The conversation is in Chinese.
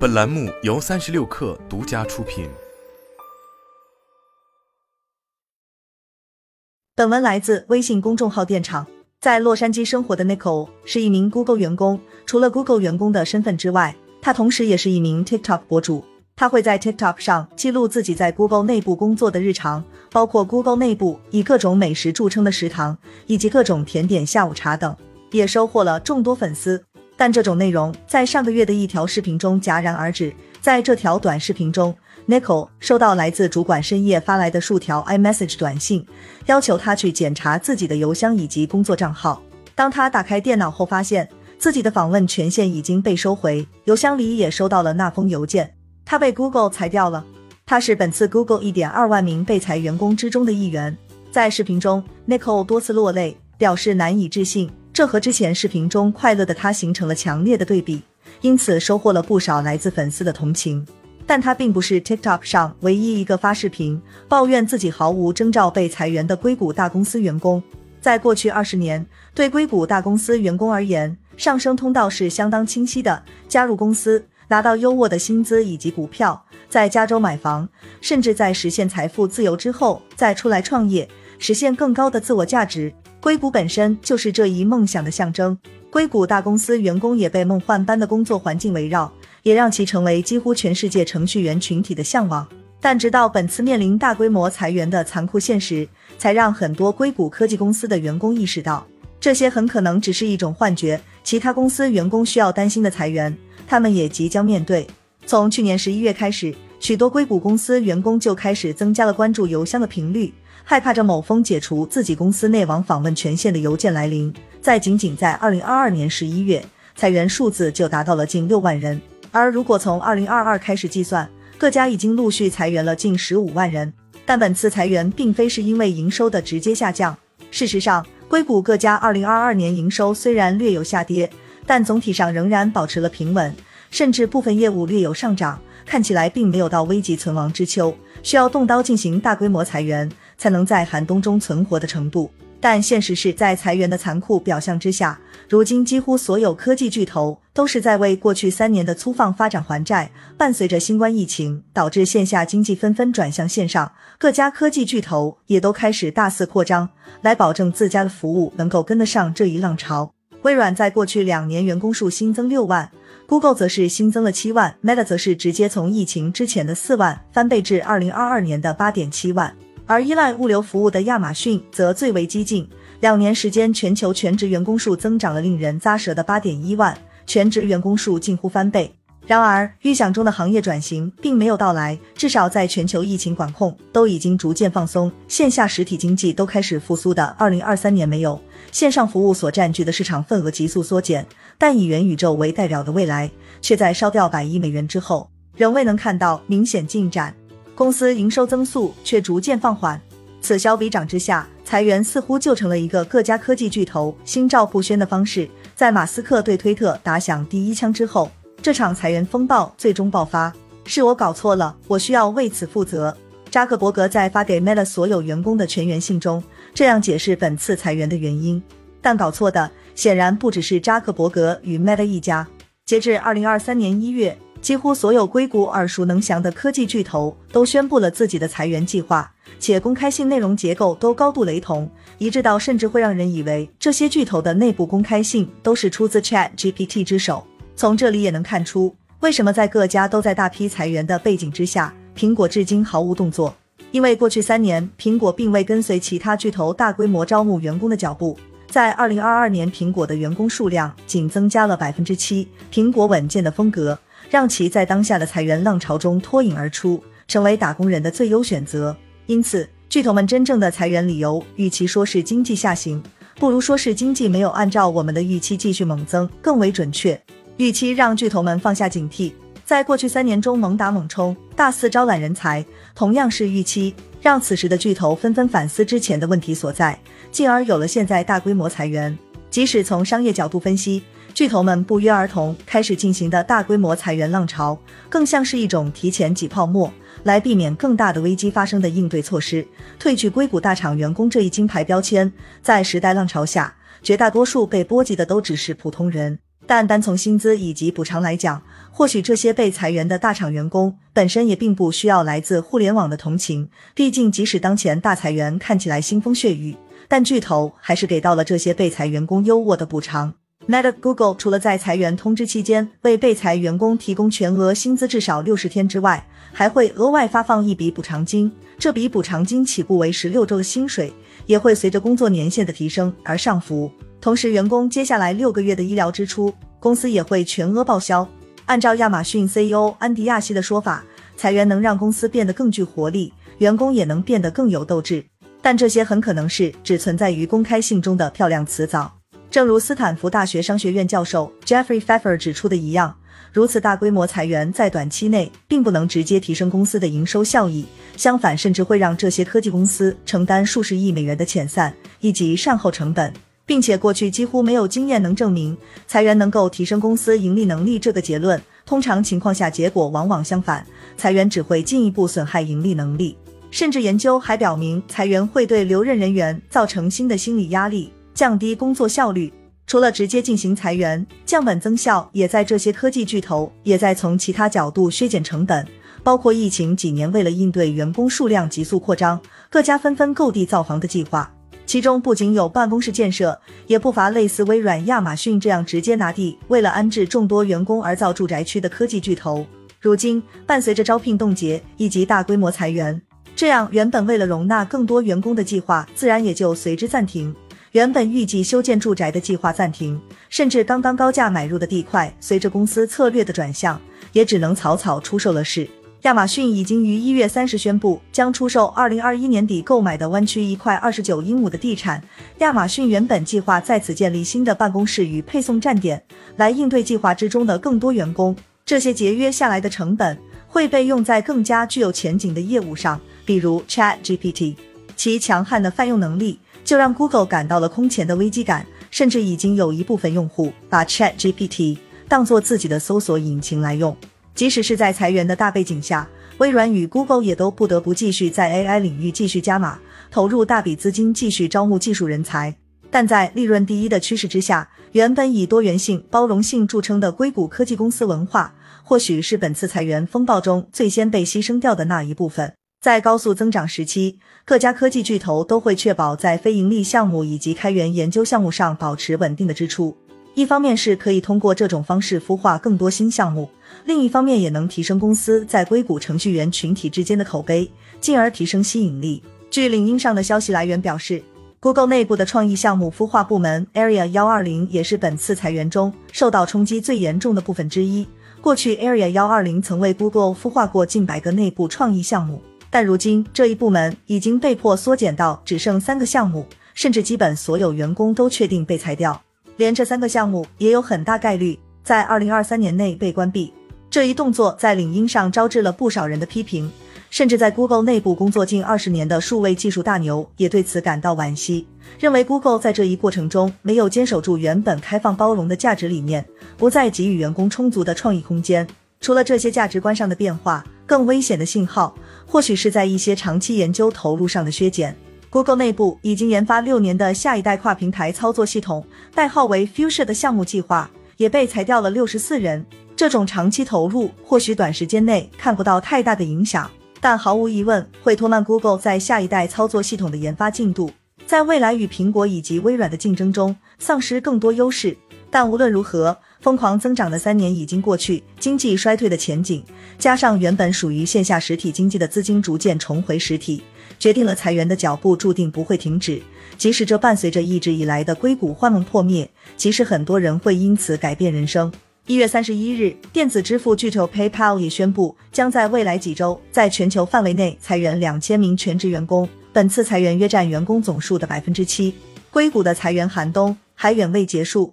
本栏目由三十六氪独家出品。本文来自微信公众号电厂。在洛杉矶生活的 Nicole 是一名 Google 员工，除了 Google 员工的身份之外，他同时也是一名 TikTok 博主。他会在 TikTok 上记录自己在 Google 内部工作的日常，包括 Google 内部以各种美食著称的食堂，以及各种甜点下午茶等，也收获了众多粉丝。但这种内容在上个月的一条视频中戛然而止。在这条短视频中，Nicole 收到来自主管深夜发来的数条 iMessage 短信，要求他去检查自己的邮箱以及工作账号。当他打开电脑后，发现自己的访问权限已经被收回，邮箱里也收到了那封邮件。他被 Google 裁掉了。他是本次 Google 一点二万名被裁员工之中的一员。在视频中，Nicole 多次落泪，表示难以置信。这和之前视频中快乐的他形成了强烈的对比，因此收获了不少来自粉丝的同情。但他并不是 TikTok 上唯一一个发视频抱怨自己毫无征兆被裁员的硅谷大公司员工。在过去二十年，对硅谷大公司员工而言，上升通道是相当清晰的：加入公司，拿到优渥的薪资以及股票，在加州买房，甚至在实现财富自由之后再出来创业，实现更高的自我价值。硅谷本身就是这一梦想的象征，硅谷大公司员工也被梦幻般的工作环境围绕，也让其成为几乎全世界程序员群体的向往。但直到本次面临大规模裁员的残酷现实，才让很多硅谷科技公司的员工意识到，这些很可能只是一种幻觉。其他公司员工需要担心的裁员，他们也即将面对。从去年十一月开始，许多硅谷公司员工就开始增加了关注邮箱的频率。害怕着某封解除自己公司内网访问权限的邮件来临，在仅仅在二零二二年十一月，裁员数字就达到了近六万人。而如果从二零二二开始计算，各家已经陆续裁员了近十五万人。但本次裁员并非是因为营收的直接下降。事实上，硅谷各家二零二二年营收虽然略有下跌，但总体上仍然保持了平稳，甚至部分业务略有上涨，看起来并没有到危急存亡之秋，需要动刀进行大规模裁员。才能在寒冬中存活的程度，但现实是在裁员的残酷表象之下，如今几乎所有科技巨头都是在为过去三年的粗放发展还债。伴随着新冠疫情导致线下经济纷纷转向线上，各家科技巨头也都开始大肆扩张，来保证自家的服务能够跟得上这一浪潮。微软在过去两年员工数新增六万，Google 则是新增了七万，Meta 则是直接从疫情之前的四万翻倍至二零二二年的八点七万。而依赖物流服务的亚马逊则最为激进，两年时间，全球全职员工数增长了令人咂舌的八点一万，全职员工数近乎翻倍。然而，预想中的行业转型并没有到来，至少在全球疫情管控都已经逐渐放松，线下实体经济都开始复苏的二零二三年没有，线上服务所占据的市场份额急速缩减，但以元宇宙为代表的未来，却在烧掉百亿美元之后，仍未能看到明显进展。公司营收增速却逐渐放缓，此消彼长之下，裁员似乎就成了一个各家科技巨头心照不宣的方式。在马斯克对推特打响第一枪之后，这场裁员风暴最终爆发。是我搞错了，我需要为此负责。扎克伯格在发给 Meta 所有员工的全员信中这样解释本次裁员的原因。但搞错的显然不只是扎克伯格与 Meta 一家。截至二零二三年一月。几乎所有硅谷耳熟能详的科技巨头都宣布了自己的裁员计划，且公开性内容结构都高度雷同，一致到甚至会让人以为这些巨头的内部公开信都是出自 Chat GPT 之手。从这里也能看出，为什么在各家都在大批裁员的背景之下，苹果至今毫无动作。因为过去三年，苹果并未跟随其他巨头大规模招募员工的脚步，在二零二二年，苹果的员工数量仅增加了百分之七。苹果稳健的风格。让其在当下的裁员浪潮中脱颖而出，成为打工人的最优选择。因此，巨头们真正的裁员理由，与其说是经济下行，不如说是经济没有按照我们的预期继续猛增更为准确。预期让巨头们放下警惕，在过去三年中猛打猛冲，大肆招揽人才，同样是预期让此时的巨头纷纷反思之前的问题所在，进而有了现在大规模裁员。即使从商业角度分析，巨头们不约而同开始进行的大规模裁员浪潮，更像是一种提前挤泡沫，来避免更大的危机发生的应对措施。褪去硅谷大厂员工这一金牌标签，在时代浪潮下，绝大多数被波及的都只是普通人。但单从薪资以及补偿来讲，或许这些被裁员的大厂员工本身也并不需要来自互联网的同情，毕竟即使当前大裁员看起来腥风血雨，但巨头还是给到了这些被裁员工优渥的补偿。Meta、Google 除了在裁员通知期间为被裁员工提供全额薪资至少六十天之外，还会额外发放一笔补偿金。这笔补偿金起步为十六周的薪水，也会随着工作年限的提升而上浮。同时，员工接下来六个月的医疗支出，公司也会全额报销。按照亚马逊 CEO 安迪亚西的说法，裁员能让公司变得更具活力，员工也能变得更有斗志。但这些很可能是只存在于公开信中的漂亮辞藻。正如斯坦福大学商学院教授 Jeffrey Pfeffer 指出的一样，如此大规模裁员在短期内并不能直接提升公司的营收效益，相反，甚至会让这些科技公司承担数十亿美元的遣散以及善后成本，并且过去几乎没有经验能证明裁员能够提升公司盈利能力这个结论。通常情况下，结果往往相反，裁员只会进一步损害盈利能力。甚至研究还表明，裁员会对留任人员造成新的心理压力。降低工作效率，除了直接进行裁员，降本增效，也在这些科技巨头也在从其他角度削减成本，包括疫情几年为了应对员工数量急速扩张，各家纷纷购地造房的计划。其中不仅有办公室建设，也不乏类似微软、亚马逊这样直接拿地为了安置众多员工而造住宅区的科技巨头。如今，伴随着招聘冻结以及大规模裁员，这样原本为了容纳更多员工的计划，自然也就随之暂停。原本预计修建住宅的计划暂停，甚至刚刚高价买入的地块，随着公司策略的转向，也只能草草出售了事。亚马逊已经于一月三十宣布将出售二零二一年底购买的湾区一块二十九英亩的地产。亚马逊原本计划在此建立新的办公室与配送站点，来应对计划之中的更多员工。这些节约下来的成本会被用在更加具有前景的业务上，比如 Chat GPT，其强悍的泛用能力。就让 Google 感到了空前的危机感，甚至已经有一部分用户把 Chat GPT 当做自己的搜索引擎来用。即使是在裁员的大背景下，微软与 Google 也都不得不继续在 AI 领域继续加码，投入大笔资金继续招募技术人才。但在利润第一的趋势之下，原本以多元性、包容性著称的硅谷科技公司文化，或许是本次裁员风暴中最先被牺牲掉的那一部分。在高速增长时期，各家科技巨头都会确保在非盈利项目以及开源研究项目上保持稳定的支出。一方面是可以通过这种方式孵化更多新项目，另一方面也能提升公司在硅谷程序员群体之间的口碑，进而提升吸引力。据领英上的消息来源表示，Google 内部的创意项目孵化部门 Area 幺二零也是本次裁员中受到冲击最严重的部分之一。过去，Area 幺二零曾为 Google 孵化过近百个内部创意项目。但如今这一部门已经被迫缩减到只剩三个项目，甚至基本所有员工都确定被裁掉。连这三个项目也有很大概率在二零二三年内被关闭。这一动作在领英上招致了不少人的批评，甚至在 Google 内部工作近二十年的数位技术大牛也对此感到惋惜，认为 Google 在这一过程中没有坚守住原本开放包容的价值理念，不再给予员工充足的创意空间。除了这些价值观上的变化，更危险的信号，或许是在一些长期研究投入上的削减。Google 内部已经研发六年的下一代跨平台操作系统，代号为 Fuchsia 的项目计划，也被裁掉了六十四人。这种长期投入，或许短时间内看不到太大的影响，但毫无疑问会拖慢 Google 在下一代操作系统的研发进度，在未来与苹果以及微软的竞争中丧失更多优势。但无论如何，疯狂增长的三年已经过去，经济衰退的前景，加上原本属于线下实体经济的资金逐渐重回实体，决定了裁员的脚步注定不会停止。即使这伴随着一直以来的硅谷幻梦破灭，即使很多人会因此改变人生。一月三十一日，电子支付巨头 PayPal 也宣布，将在未来几周在全球范围内裁员两千名全职员工，本次裁员约占员工总数的百分之七。硅谷的裁员寒冬还远未结束。